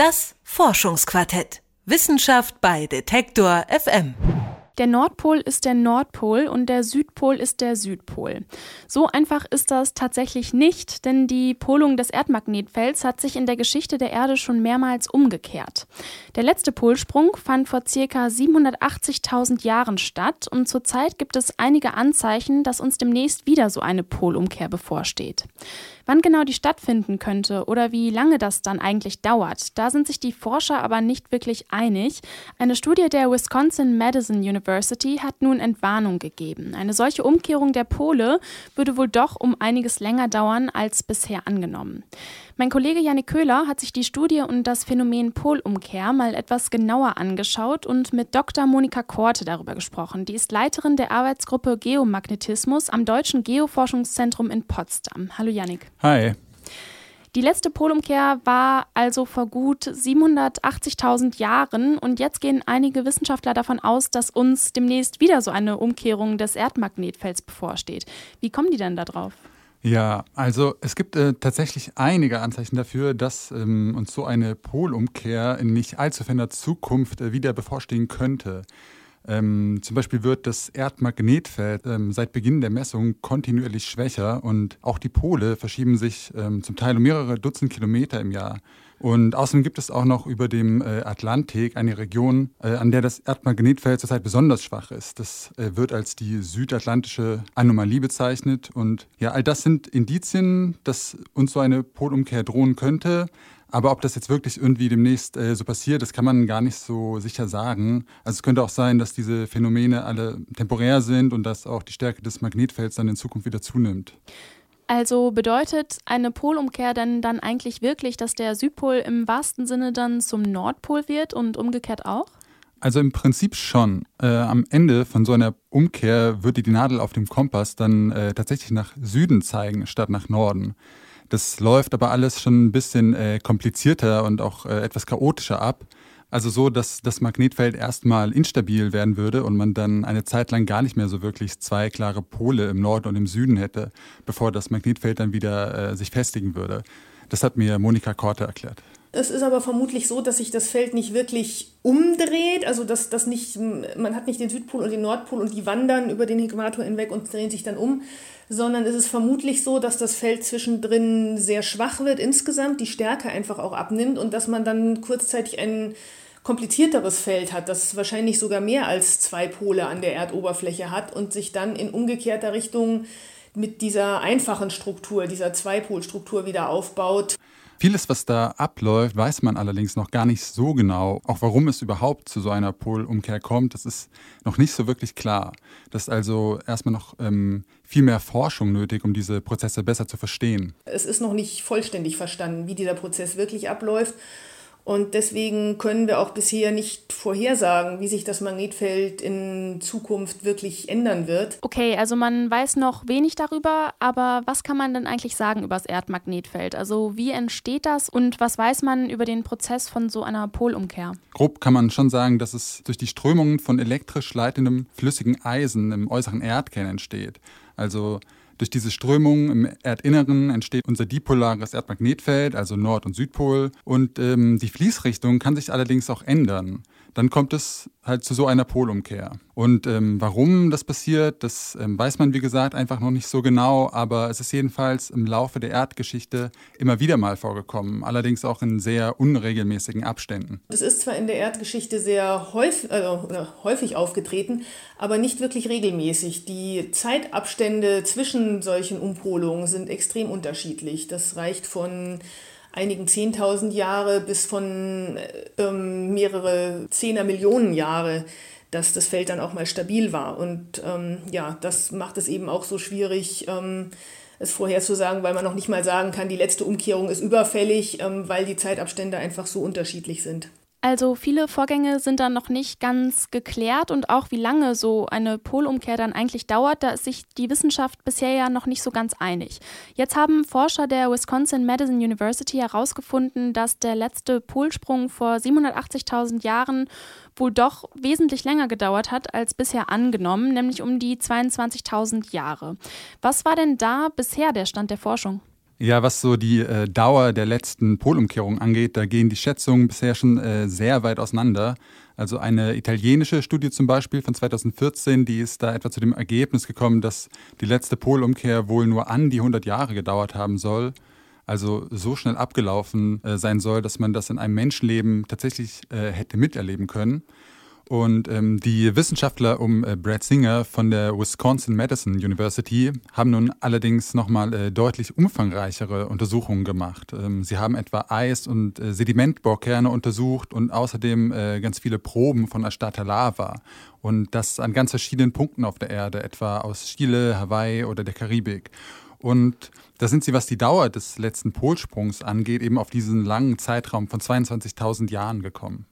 Das Forschungsquartett. Wissenschaft bei Detektor FM. Der Nordpol ist der Nordpol und der Südpol ist der Südpol. So einfach ist das tatsächlich nicht, denn die Polung des Erdmagnetfelds hat sich in der Geschichte der Erde schon mehrmals umgekehrt. Der letzte Polsprung fand vor ca. 780.000 Jahren statt und zurzeit gibt es einige Anzeichen, dass uns demnächst wieder so eine Polumkehr bevorsteht. Wann genau die stattfinden könnte oder wie lange das dann eigentlich dauert, da sind sich die Forscher aber nicht wirklich einig. Eine Studie der Wisconsin Madison University hat nun Entwarnung gegeben. Eine solche Umkehrung der Pole würde wohl doch um einiges länger dauern als bisher angenommen. Mein Kollege Janik Köhler hat sich die Studie und das Phänomen Polumkehr mal etwas genauer angeschaut und mit Dr. Monika Korte darüber gesprochen. Die ist Leiterin der Arbeitsgruppe Geomagnetismus am Deutschen Geoforschungszentrum in Potsdam. Hallo Janik. Hi. Die letzte Polumkehr war also vor gut 780.000 Jahren und jetzt gehen einige Wissenschaftler davon aus, dass uns demnächst wieder so eine Umkehrung des Erdmagnetfelds bevorsteht. Wie kommen die denn da drauf? Ja, also es gibt äh, tatsächlich einige Anzeichen dafür, dass ähm, uns so eine Polumkehr in nicht allzu ferner Zukunft äh, wieder bevorstehen könnte. Ähm, zum Beispiel wird das Erdmagnetfeld ähm, seit Beginn der Messung kontinuierlich schwächer und auch die Pole verschieben sich ähm, zum Teil um mehrere Dutzend Kilometer im Jahr. Und außerdem gibt es auch noch über dem äh, Atlantik eine Region, äh, an der das Erdmagnetfeld zurzeit besonders schwach ist. Das äh, wird als die südatlantische Anomalie bezeichnet. Und ja, all das sind Indizien, dass uns so eine Polumkehr drohen könnte. Aber ob das jetzt wirklich irgendwie demnächst äh, so passiert, das kann man gar nicht so sicher sagen. Also es könnte auch sein, dass diese Phänomene alle temporär sind und dass auch die Stärke des Magnetfelds dann in Zukunft wieder zunimmt. Also bedeutet eine Polumkehr denn dann eigentlich wirklich, dass der Südpol im wahrsten Sinne dann zum Nordpol wird und umgekehrt auch? Also im Prinzip schon. Äh, am Ende von so einer Umkehr würde die Nadel auf dem Kompass dann äh, tatsächlich nach Süden zeigen statt nach Norden. Das läuft aber alles schon ein bisschen äh, komplizierter und auch äh, etwas chaotischer ab. Also so, dass das Magnetfeld erstmal instabil werden würde und man dann eine Zeit lang gar nicht mehr so wirklich zwei klare Pole im Norden und im Süden hätte, bevor das Magnetfeld dann wieder äh, sich festigen würde. Das hat mir Monika Korte erklärt. Es ist aber vermutlich so, dass sich das Feld nicht wirklich umdreht, also dass das nicht, man hat nicht den Südpol und den Nordpol und die wandern über den Äquator hinweg und drehen sich dann um, sondern es ist vermutlich so, dass das Feld zwischendrin sehr schwach wird insgesamt, die Stärke einfach auch abnimmt und dass man dann kurzzeitig einen komplizierteres Feld hat, das wahrscheinlich sogar mehr als zwei Pole an der Erdoberfläche hat und sich dann in umgekehrter Richtung mit dieser einfachen Struktur, dieser Zweipolstruktur wieder aufbaut. Vieles, was da abläuft, weiß man allerdings noch gar nicht so genau. Auch warum es überhaupt zu so einer Polumkehr kommt, das ist noch nicht so wirklich klar. Das ist also erstmal noch ähm, viel mehr Forschung nötig, um diese Prozesse besser zu verstehen. Es ist noch nicht vollständig verstanden, wie dieser Prozess wirklich abläuft. Und deswegen können wir auch bisher nicht vorhersagen, wie sich das Magnetfeld in Zukunft wirklich ändern wird. Okay, also man weiß noch wenig darüber, aber was kann man denn eigentlich sagen über das Erdmagnetfeld? Also wie entsteht das und was weiß man über den Prozess von so einer Polumkehr? Grob kann man schon sagen, dass es durch die Strömungen von elektrisch leitendem flüssigen Eisen im äußeren Erdkern entsteht. Also durch diese Strömung im Erdinneren entsteht unser dipolares Erdmagnetfeld, also Nord- und Südpol. Und ähm, die Fließrichtung kann sich allerdings auch ändern dann kommt es halt zu so einer Polumkehr. Und ähm, warum das passiert, das ähm, weiß man, wie gesagt, einfach noch nicht so genau, aber es ist jedenfalls im Laufe der Erdgeschichte immer wieder mal vorgekommen, allerdings auch in sehr unregelmäßigen Abständen. Es ist zwar in der Erdgeschichte sehr häufig, also, häufig aufgetreten, aber nicht wirklich regelmäßig. Die Zeitabstände zwischen solchen Umpolungen sind extrem unterschiedlich. Das reicht von einigen Zehntausend Jahre bis von ähm, mehrere Zehner Millionen Jahre, dass das Feld dann auch mal stabil war. Und ähm, ja, das macht es eben auch so schwierig, ähm, es vorherzusagen, weil man noch nicht mal sagen kann, die letzte Umkehrung ist überfällig, ähm, weil die Zeitabstände einfach so unterschiedlich sind. Also viele Vorgänge sind dann noch nicht ganz geklärt und auch wie lange so eine Polumkehr dann eigentlich dauert, da ist sich die Wissenschaft bisher ja noch nicht so ganz einig. Jetzt haben Forscher der Wisconsin Madison University herausgefunden, dass der letzte Polsprung vor 780.000 Jahren wohl doch wesentlich länger gedauert hat als bisher angenommen, nämlich um die 22.000 Jahre. Was war denn da bisher der Stand der Forschung? Ja, was so die äh, Dauer der letzten Polumkehrung angeht, da gehen die Schätzungen bisher schon äh, sehr weit auseinander. Also eine italienische Studie zum Beispiel von 2014, die ist da etwa zu dem Ergebnis gekommen, dass die letzte Polumkehr wohl nur an die 100 Jahre gedauert haben soll. Also so schnell abgelaufen äh, sein soll, dass man das in einem Menschenleben tatsächlich äh, hätte miterleben können. Und ähm, die Wissenschaftler um äh, Brad Singer von der Wisconsin-Madison University haben nun allerdings nochmal äh, deutlich umfangreichere Untersuchungen gemacht. Ähm, sie haben etwa Eis- und äh, Sedimentbohrkerne untersucht und außerdem äh, ganz viele Proben von erstarrter Lava. Und das an ganz verschiedenen Punkten auf der Erde, etwa aus Chile, Hawaii oder der Karibik. Und da sind sie, was die Dauer des letzten Polsprungs angeht, eben auf diesen langen Zeitraum von 22.000 Jahren gekommen.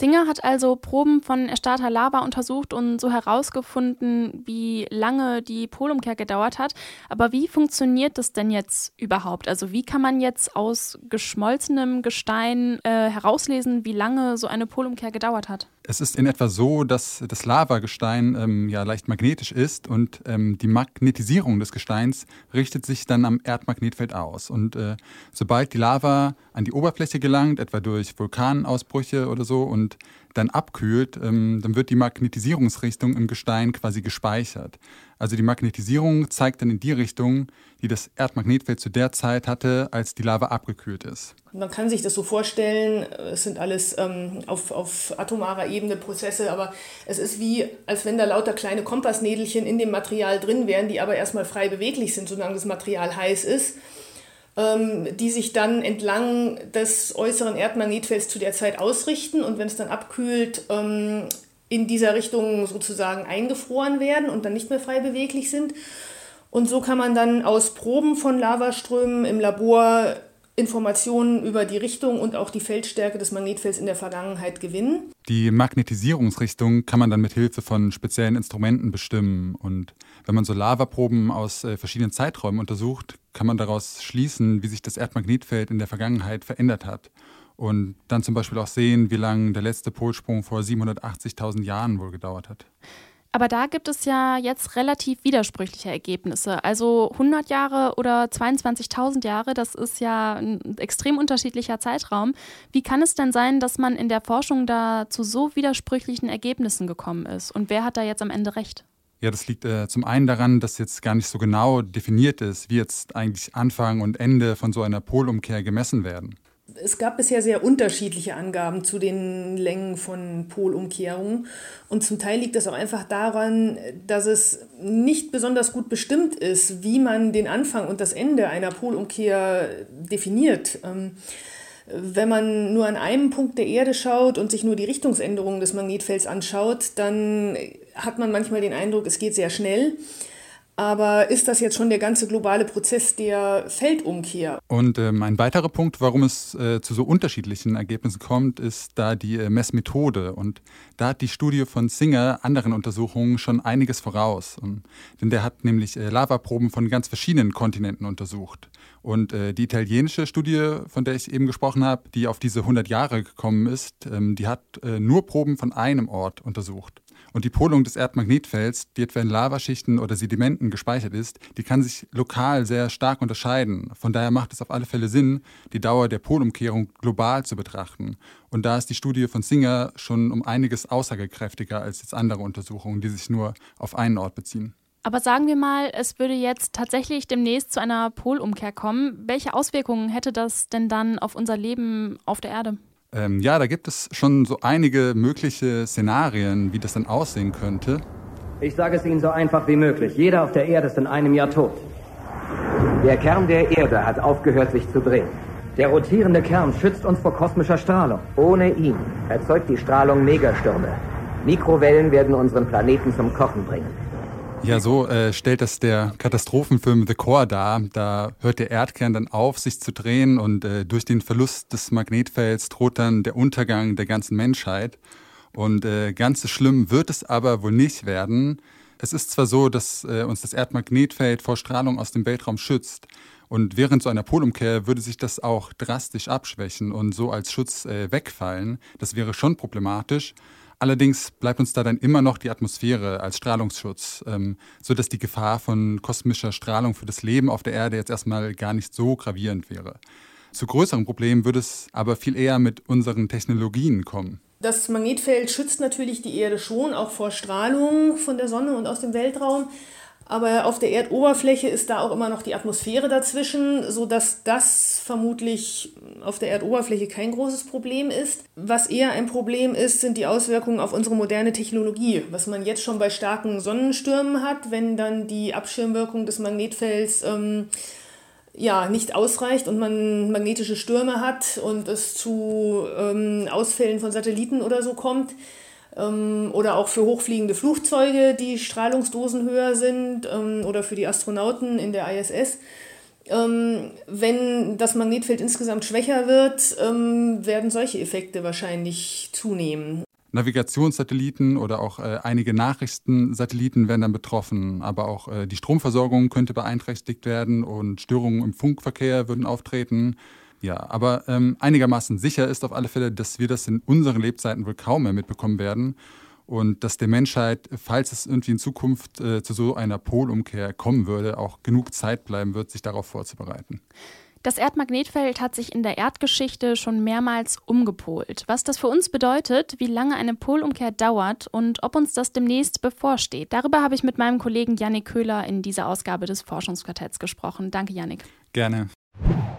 Singer hat also Proben von erstarrter Lava untersucht und so herausgefunden, wie lange die Polumkehr gedauert hat. Aber wie funktioniert das denn jetzt überhaupt? Also wie kann man jetzt aus geschmolzenem Gestein äh, herauslesen, wie lange so eine Polumkehr gedauert hat? Es ist in etwa so, dass das Lavagestein ähm, ja leicht magnetisch ist und ähm, die Magnetisierung des Gesteins richtet sich dann am Erdmagnetfeld aus. Und äh, sobald die Lava an die Oberfläche gelangt, etwa durch Vulkanausbrüche oder so, und dann abkühlt, ähm, dann wird die Magnetisierungsrichtung im Gestein quasi gespeichert. Also die Magnetisierung zeigt dann in die Richtung, die das Erdmagnetfeld zu der Zeit hatte, als die Lava abgekühlt ist. Man kann sich das so vorstellen, es sind alles ähm, auf, auf atomarer Ebene Prozesse, aber es ist wie, als wenn da lauter kleine Kompassnädelchen in dem Material drin wären, die aber erstmal frei beweglich sind, solange das Material heiß ist ähm, die sich dann entlang des äußeren Erdmagnetfelds zu der Zeit ausrichten und wenn es dann abkühlt, ähm, in dieser Richtung sozusagen eingefroren werden und dann nicht mehr frei beweglich sind. Und so kann man dann aus Proben von Lavaströmen im Labor Informationen über die Richtung und auch die Feldstärke des Magnetfelds in der Vergangenheit gewinnen. Die Magnetisierungsrichtung kann man dann mit Hilfe von speziellen Instrumenten bestimmen. Und wenn man so Lavaproben aus äh, verschiedenen Zeiträumen untersucht, kann man daraus schließen, wie sich das Erdmagnetfeld in der Vergangenheit verändert hat und dann zum Beispiel auch sehen, wie lange der letzte Polsprung vor 780.000 Jahren wohl gedauert hat. Aber da gibt es ja jetzt relativ widersprüchliche Ergebnisse. Also 100 Jahre oder 22.000 Jahre, das ist ja ein extrem unterschiedlicher Zeitraum. Wie kann es denn sein, dass man in der Forschung da zu so widersprüchlichen Ergebnissen gekommen ist? Und wer hat da jetzt am Ende recht? Ja, das liegt äh, zum einen daran, dass jetzt gar nicht so genau definiert ist, wie jetzt eigentlich Anfang und Ende von so einer Polumkehr gemessen werden. Es gab bisher sehr unterschiedliche Angaben zu den Längen von Polumkehrungen. Und zum Teil liegt das auch einfach daran, dass es nicht besonders gut bestimmt ist, wie man den Anfang und das Ende einer Polumkehr definiert. Ähm, wenn man nur an einem Punkt der Erde schaut und sich nur die Richtungsänderungen des Magnetfelds anschaut, dann hat man manchmal den Eindruck, es geht sehr schnell. Aber ist das jetzt schon der ganze globale Prozess der Feldumkehr? Und ähm, ein weiterer Punkt, warum es äh, zu so unterschiedlichen Ergebnissen kommt, ist da die äh, Messmethode. Und da hat die Studie von Singer anderen Untersuchungen schon einiges voraus. Und, denn der hat nämlich äh, Lavaproben von ganz verschiedenen Kontinenten untersucht. Und äh, die italienische Studie, von der ich eben gesprochen habe, die auf diese 100 Jahre gekommen ist, ähm, die hat äh, nur Proben von einem Ort untersucht. Und die Polung des Erdmagnetfelds, die etwa in Lavaschichten oder Sedimenten gespeichert ist, die kann sich lokal sehr stark unterscheiden. Von daher macht es auf alle Fälle Sinn, die Dauer der Polumkehrung global zu betrachten. Und da ist die Studie von Singer schon um einiges aussagekräftiger als jetzt andere Untersuchungen, die sich nur auf einen Ort beziehen. Aber sagen wir mal, es würde jetzt tatsächlich demnächst zu einer Polumkehr kommen. Welche Auswirkungen hätte das denn dann auf unser Leben auf der Erde? Ähm, ja, da gibt es schon so einige mögliche Szenarien, wie das dann aussehen könnte. Ich sage es Ihnen so einfach wie möglich. Jeder auf der Erde ist in einem Jahr tot. Der Kern der Erde hat aufgehört, sich zu drehen. Der rotierende Kern schützt uns vor kosmischer Strahlung. Ohne ihn erzeugt die Strahlung Megastürme. Mikrowellen werden unseren Planeten zum Kochen bringen. Ja, so äh, stellt das der Katastrophenfilm The Core dar. Da hört der Erdkern dann auf, sich zu drehen und äh, durch den Verlust des Magnetfelds droht dann der Untergang der ganzen Menschheit. Und äh, ganz so schlimm wird es aber wohl nicht werden. Es ist zwar so, dass äh, uns das Erdmagnetfeld vor Strahlung aus dem Weltraum schützt. Und während so einer Polumkehr würde sich das auch drastisch abschwächen und so als Schutz äh, wegfallen. Das wäre schon problematisch. Allerdings bleibt uns da dann immer noch die Atmosphäre als Strahlungsschutz, ähm, sodass die Gefahr von kosmischer Strahlung für das Leben auf der Erde jetzt erstmal gar nicht so gravierend wäre. Zu größeren Problemen würde es aber viel eher mit unseren Technologien kommen. Das Magnetfeld schützt natürlich die Erde schon, auch vor Strahlung von der Sonne und aus dem Weltraum. Aber auf der Erdoberfläche ist da auch immer noch die Atmosphäre dazwischen, sodass das vermutlich auf der Erdoberfläche kein großes Problem ist. Was eher ein Problem ist, sind die Auswirkungen auf unsere moderne Technologie, was man jetzt schon bei starken Sonnenstürmen hat, wenn dann die Abschirmwirkung des Magnetfelds ähm, ja, nicht ausreicht und man magnetische Stürme hat und es zu ähm, Ausfällen von Satelliten oder so kommt oder auch für hochfliegende Flugzeuge, die Strahlungsdosen höher sind ähm, oder für die Astronauten in der ISS. Ähm, wenn das Magnetfeld insgesamt schwächer wird, ähm, werden solche Effekte wahrscheinlich zunehmen. Navigationssatelliten oder auch äh, einige Nachrichtensatelliten werden dann betroffen, aber auch äh, die Stromversorgung könnte beeinträchtigt werden und Störungen im Funkverkehr würden auftreten. Ja, aber ähm, einigermaßen sicher ist auf alle Fälle, dass wir das in unseren Lebzeiten wohl kaum mehr mitbekommen werden und dass der Menschheit, falls es irgendwie in Zukunft äh, zu so einer Polumkehr kommen würde, auch genug Zeit bleiben wird, sich darauf vorzubereiten. Das Erdmagnetfeld hat sich in der Erdgeschichte schon mehrmals umgepolt. Was das für uns bedeutet, wie lange eine Polumkehr dauert und ob uns das demnächst bevorsteht, darüber habe ich mit meinem Kollegen Yannick Köhler in dieser Ausgabe des Forschungsquartetts gesprochen. Danke, Yannick. Gerne.